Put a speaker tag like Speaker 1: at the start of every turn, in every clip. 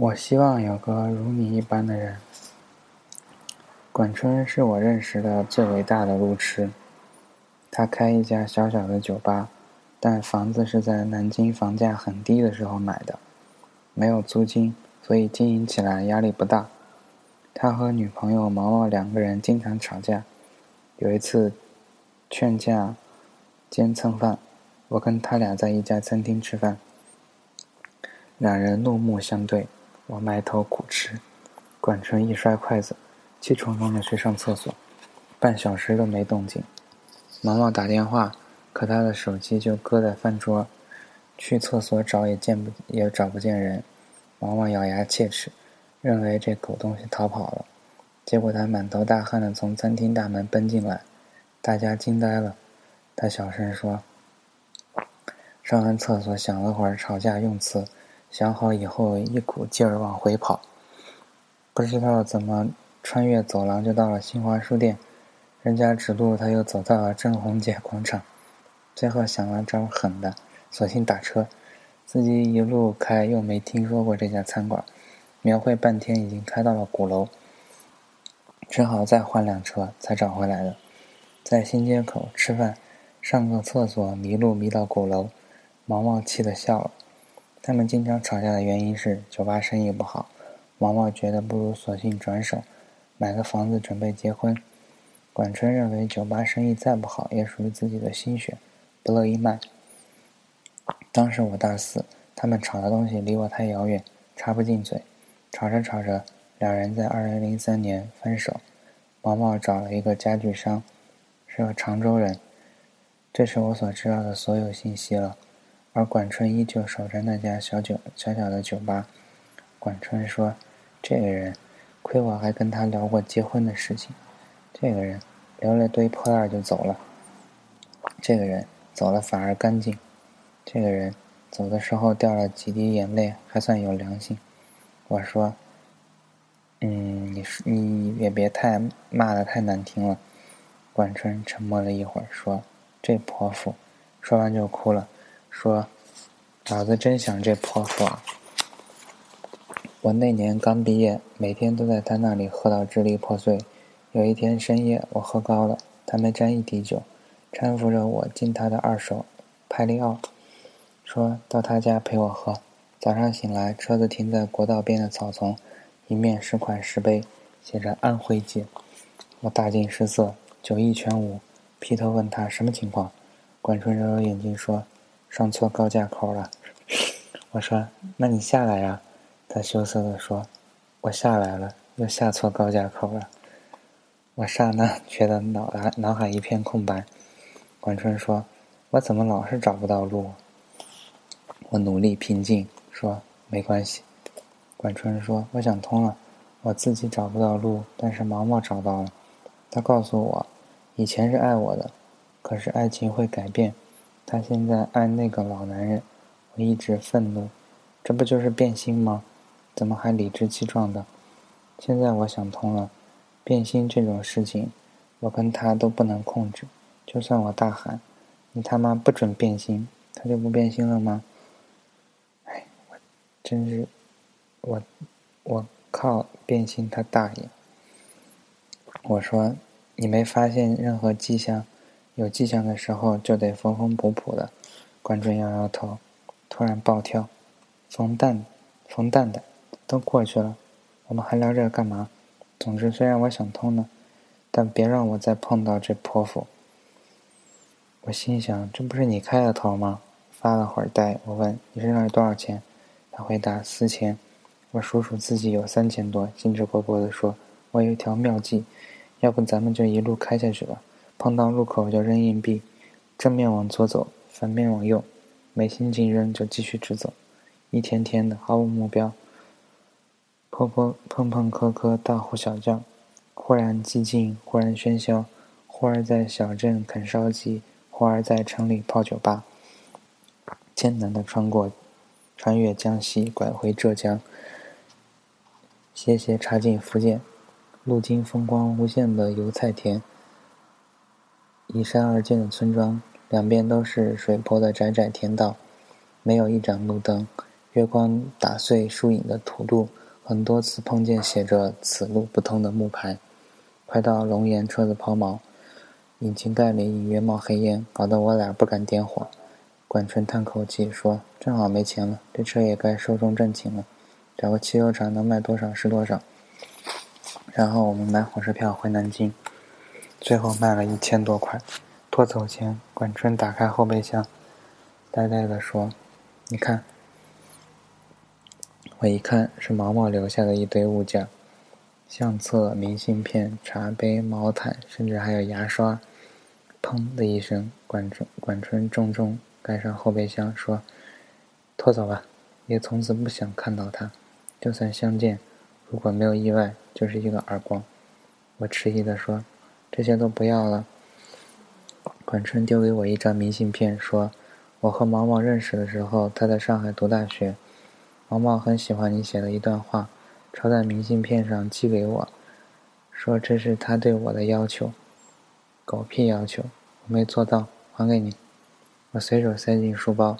Speaker 1: 我希望有个如你一般的人。管春是我认识的最伟大的路痴。他开一家小小的酒吧，但房子是在南京房价很低的时候买的，没有租金，所以经营起来压力不大。他和女朋友毛毛两个人经常吵架。有一次，劝架兼蹭饭，我跟他俩在一家餐厅吃饭，两人怒目相对，我埋头苦吃，管春一摔筷子，气冲冲的去上厕所，半小时都没动静。毛毛打电话，可他的手机就搁在饭桌，去厕所找也见不也找不见人。毛毛咬牙切齿，认为这狗东西逃跑了。结果他满头大汗的从餐厅大门奔进来，大家惊呆了。他小声说：“上完厕所想了会儿吵架用词，想好以后一股劲儿往回跑。不知道怎么穿越走廊就到了新华书店，人家指路他又走到了正红街广场。最后想了招狠的，索性打车，自己一路开又没听说过这家餐馆，描绘半天已经开到了鼓楼。”只好再换辆车才找回来的，在新街口吃饭，上个厕所迷路迷到鼓楼，毛毛气得笑了。他们经常吵架的原因是酒吧生意不好，毛毛觉得不如索性转手，买个房子准备结婚。管春认为酒吧生意再不好也属于自己的心血，不乐意卖。当时我大四，他们吵的东西离我太遥远，插不进嘴，吵着吵着。两人在二零零三年分手，毛毛找了一个家具商，是个常州人。这是我所知道的所有信息了。而管春依旧守着那家小酒小小的酒吧。管春说：“这个人，亏我还跟他聊过结婚的事情。这个人，留了堆破烂就走了。这个人走了反而干净。这个人走的时候掉了几滴眼泪，还算有良心。”我说。嗯，你你也别太骂的太难听了。管春沉默了一会儿，说：“这泼妇。”说完就哭了，说：“老子真想这泼妇啊！我那年刚毕业，每天都在他那里喝到支离破碎。有一天深夜，我喝高了，他没沾一滴酒，搀扶着我进他的二手派利奥，说到他家陪我喝。早上醒来，车子停在国道边的草丛。”一面是块石碑，写着“安徽界”。我大惊失色，酒意全无，劈头问他什么情况。管春揉揉眼睛说：“上错高架口了。”我说：“那你下来呀。”他羞涩地说：“我下来了，又下错高架口了。”我刹那觉得脑袋脑海一片空白。管春说：“我怎么老是找不到路？”我努力平静说：“没关系。”管春说：“我想通了，我自己找不到路，但是毛毛找到了。他告诉我，以前是爱我的，可是爱情会改变。他现在爱那个老男人，我一直愤怒，这不就是变心吗？怎么还理直气壮的？现在我想通了，变心这种事情，我跟他都不能控制。就算我大喊，你他妈不准变心，他就不变心了吗？哎，我真是……”我，我靠！变心他大爷！我说，你没发现任何迹象？有迹象的时候就得缝缝补补的。关春摇摇头，突然暴跳：“冯蛋，冯蛋蛋，都过去了，我们还聊这个干嘛？总之，虽然我想通了，但别让我再碰到这泼妇。”我心想：这不是你开的头吗？发了会儿呆，我问：“你身上有多少钱？”他回答：“四千。”我数数自己有三千多，兴致勃勃地说：“我有一条妙计，要不咱们就一路开下去吧。碰到路口就扔硬币，正面往左走，反面往右。没心情扔就继续直走，一天天的毫无目标。碰碰碰碰磕磕，大呼小叫，忽然寂静，忽然喧嚣，忽而在小镇啃烧鸡，忽而在城里泡酒吧。艰难的穿过，穿越江西，拐回浙江。”斜斜插进福建，路经风光无限的油菜田，依山而建的村庄，两边都是水坡的窄窄田道，没有一盏路灯，月光打碎树影的土路，很多次碰见写着“此路不通”的木牌。快到龙岩，车子抛锚，引擎盖里隐约冒黑烟，搞得我俩不敢点火。管春叹口气说：“正好没钱了，这车也该寿终正寝了，找个汽油厂能卖多少是多少。”然后我们买火车票回南京，最后卖了一千多块。拖走前，管春打开后备箱，呆呆地说：“你看。”我一看，是毛毛留下的一堆物件：相册、明信片、茶杯、毛毯，甚至还有牙刷。砰的一声，管春管春重重。盖上后备箱，说：“拖走吧，也从此不想看到他。就算相见，如果没有意外，就是一个耳光。”我迟疑地说：“这些都不要了。”管春丢给我一张明信片，说：“我和毛毛认识的时候，他在上海读大学。毛毛很喜欢你写的一段话，抄在明信片上寄给我，说这是他对我的要求。狗屁要求，我没做到，还给你。”我随手塞进书包，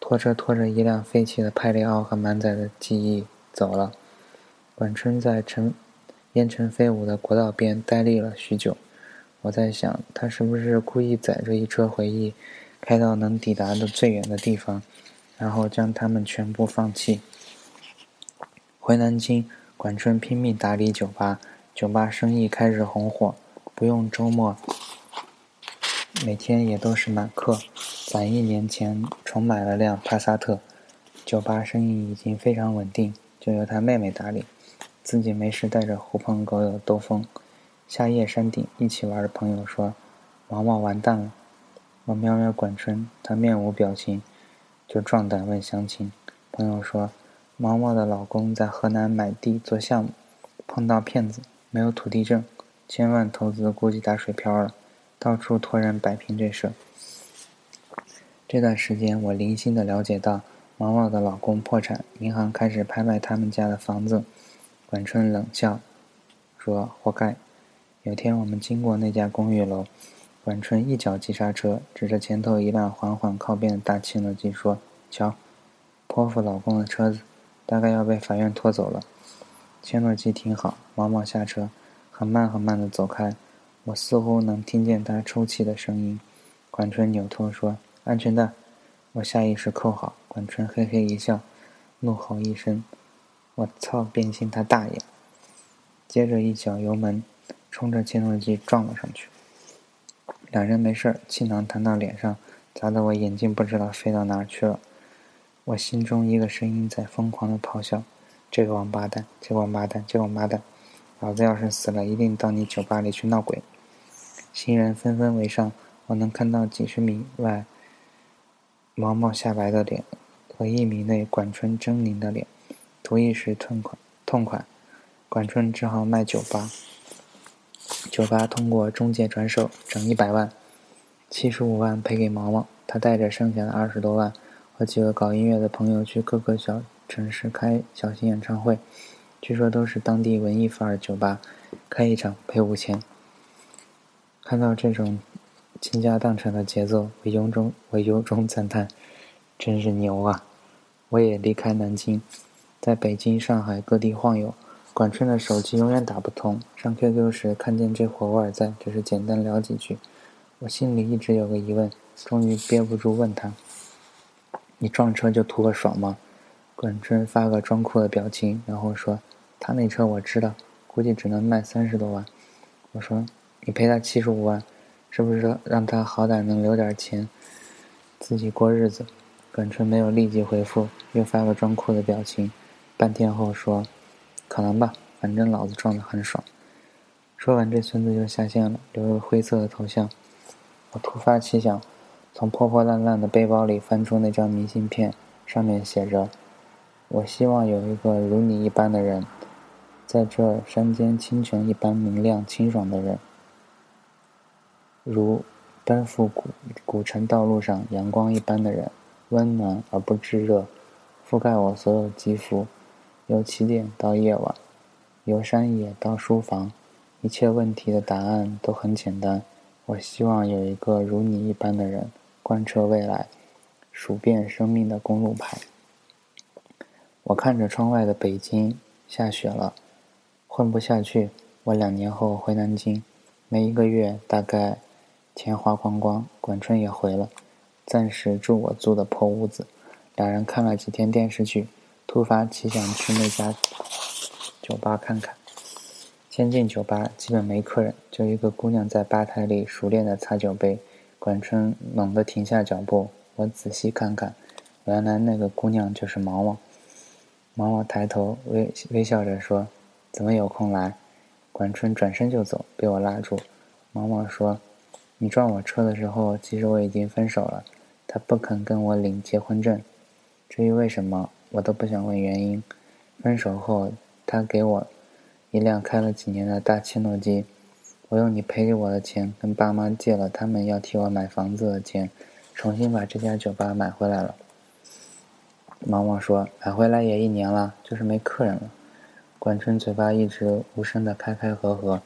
Speaker 1: 拖车拖着一辆废弃的派利奥和满载的记忆走了。管春在尘烟尘飞舞的国道边呆立了许久。我在想，他是不是故意载着一车回忆，开到能抵达的最远的地方，然后将他们全部放弃？回南京，管春拼命打理酒吧，酒吧生意开始红火，不用周末，每天也都是满客。攒一年前重买了辆帕萨特，酒吧生意已经非常稳定，就由他妹妹打理，自己没事带着狐朋狗友兜风。夏夜山顶一起玩的朋友说：“毛毛完蛋了。”我瞄瞄管春，他面无表情，就壮胆问详情。朋友说：“毛毛的老公在河南买地做项目，碰到骗子，没有土地证，千万投资估计打水漂了，到处托人摆平这事。”这段时间，我零星的了解到，毛毛的老公破产，银行开始拍卖他们家的房子。管春冷笑，说：“活该。”有天我们经过那家公寓楼，管春一脚急刹车，指着前头一辆缓缓靠边的大切诺基说：“瞧，泼妇老公的车子，大概要被法院拖走了。”切诺基停好，毛毛下车，很慢很慢的走开，我似乎能听见他抽泣的声音。管春扭头说。安全带，我下意识扣好。管春嘿嘿一笑，怒吼一声：“我操，变心他大爷！”接着一脚油门，冲着切诺基撞了上去。两人没事儿，气囊弹到脸上，砸得我眼镜不知道飞到哪儿去了。我心中一个声音在疯狂的咆哮：“这个王八蛋，这个王八蛋，这个王八蛋！老子要是死了，一定到你酒吧里去闹鬼！”行人纷纷围上，我能看到几十米外。毛毛下白的脸和一米内管春狰狞的脸，图一时痛快。痛快，管春只好卖酒吧。酒吧通过中介转手，整一百万，七十五万赔给毛毛，他带着剩下的二十多万和几个搞音乐的朋友去各个小城市开小型演唱会，据说都是当地文艺范儿酒吧，开一场赔五千。看到这种。倾家荡产的节奏，我由衷我由衷赞叹，真是牛啊！我也离开南京，在北京、上海各地晃悠。管春的手机永远打不通，上 QQ 时看见这货偶尔在，只是简单聊几句。我心里一直有个疑问，终于憋不住问他：“你撞车就图个爽吗？”管春发个装酷的表情，然后说：“他那车我知道，估计只能卖三十多万。”我说：“你赔他七十五万。”是不是让他好歹能留点钱，自己过日子？管春没有立即回复，又发个装酷的表情。半天后说：“可能吧，反正老子撞得很爽。”说完，这孙子就下线了，留了灰色的头像。我突发奇想，从破破烂烂的背包里翻出那张明信片，上面写着：“我希望有一个如你一般的人，在这山间清泉一般明亮清爽的人。”如奔赴古古城道路上阳光一般的人，温暖而不炙热，覆盖我所有肌肤。由起点到夜晚，由山野到书房，一切问题的答案都很简单。我希望有一个如你一般的人，贯彻未来，数遍生命的公路牌。我看着窗外的北京下雪了，混不下去。我两年后回南京，没一个月，大概钱花光光。管春也回了，暂时住我租的破屋子。两人看了几天电视剧，突发奇想去那家酒吧看看。先进酒吧，基本没客人，就一个姑娘在吧台里熟练地擦酒杯。管春猛地停下脚步，我仔细看看，原来那个姑娘就是毛毛。毛毛抬头微微笑着说：“怎么有空来？”管春转身就走，被我拉住。毛毛说：“你撞我车的时候，其实我已经分手了。他不肯跟我领结婚证。至于为什么，我都不想问原因。分手后，他给我一辆开了几年的大切诺基。我用你赔给我的钱，跟爸妈借了他们要替我买房子的钱，重新把这家酒吧买回来了。”毛毛说：“买回来也一年了，就是没客人了。”管春嘴巴一直无声的开开合合，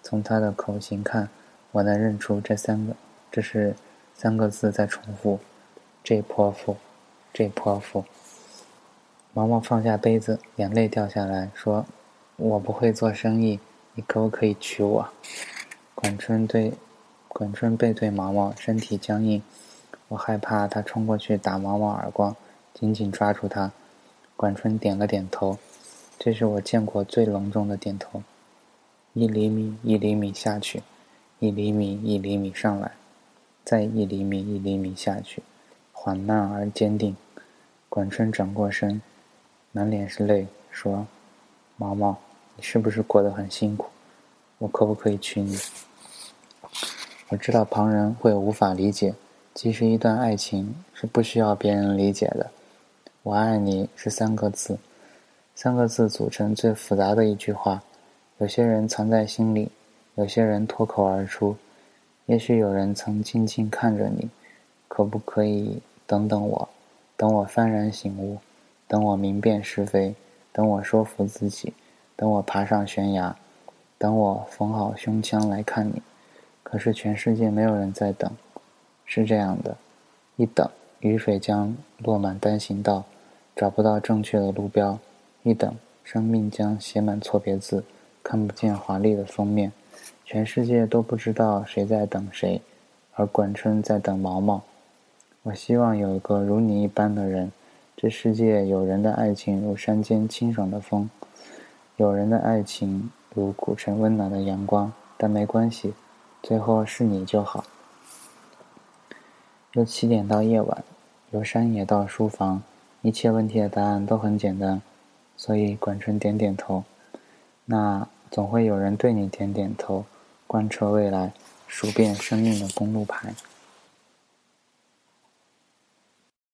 Speaker 1: 从他的口型看，我能认出这三个，这是三个字在重复。这泼妇，这泼妇。毛毛放下杯子，眼泪掉下来，说：“我不会做生意，你可不可以娶我？”管春对，管春背对毛毛，身体僵硬，我害怕他冲过去打毛毛耳光，紧紧抓住他。管春点了点头。这是我见过最隆重的点头，一厘米一厘米下去，一厘米一厘米上来，再一厘米一厘米下去，缓慢而坚定。管春转过身，满脸是泪，说：“毛毛，你是不是过得很辛苦？我可不可以娶你？”我知道旁人会无法理解，其实一段爱情是不需要别人理解的。我爱你是三个字。三个字组成最复杂的一句话，有些人藏在心里，有些人脱口而出。也许有人曾静静看着你，可不可以等等我？等我幡然醒悟，等我明辨是非，等我说服自己，等我爬上悬崖，等我缝好胸腔来看你。可是全世界没有人在等，是这样的，一等雨水将落满单行道，找不到正确的路标。一等，生命将写满错别字，看不见华丽的封面，全世界都不知道谁在等谁，而管春在等毛毛。我希望有一个如你一般的人，这世界有人的爱情如山间清爽的风，有人的爱情如古城温暖的阳光，但没关系，最后是你就好。由起点到夜晚，由山野到书房，一切问题的答案都很简单。所以，管春点点头。那总会有人对你点点头，贯彻未来，数遍生命的公路牌。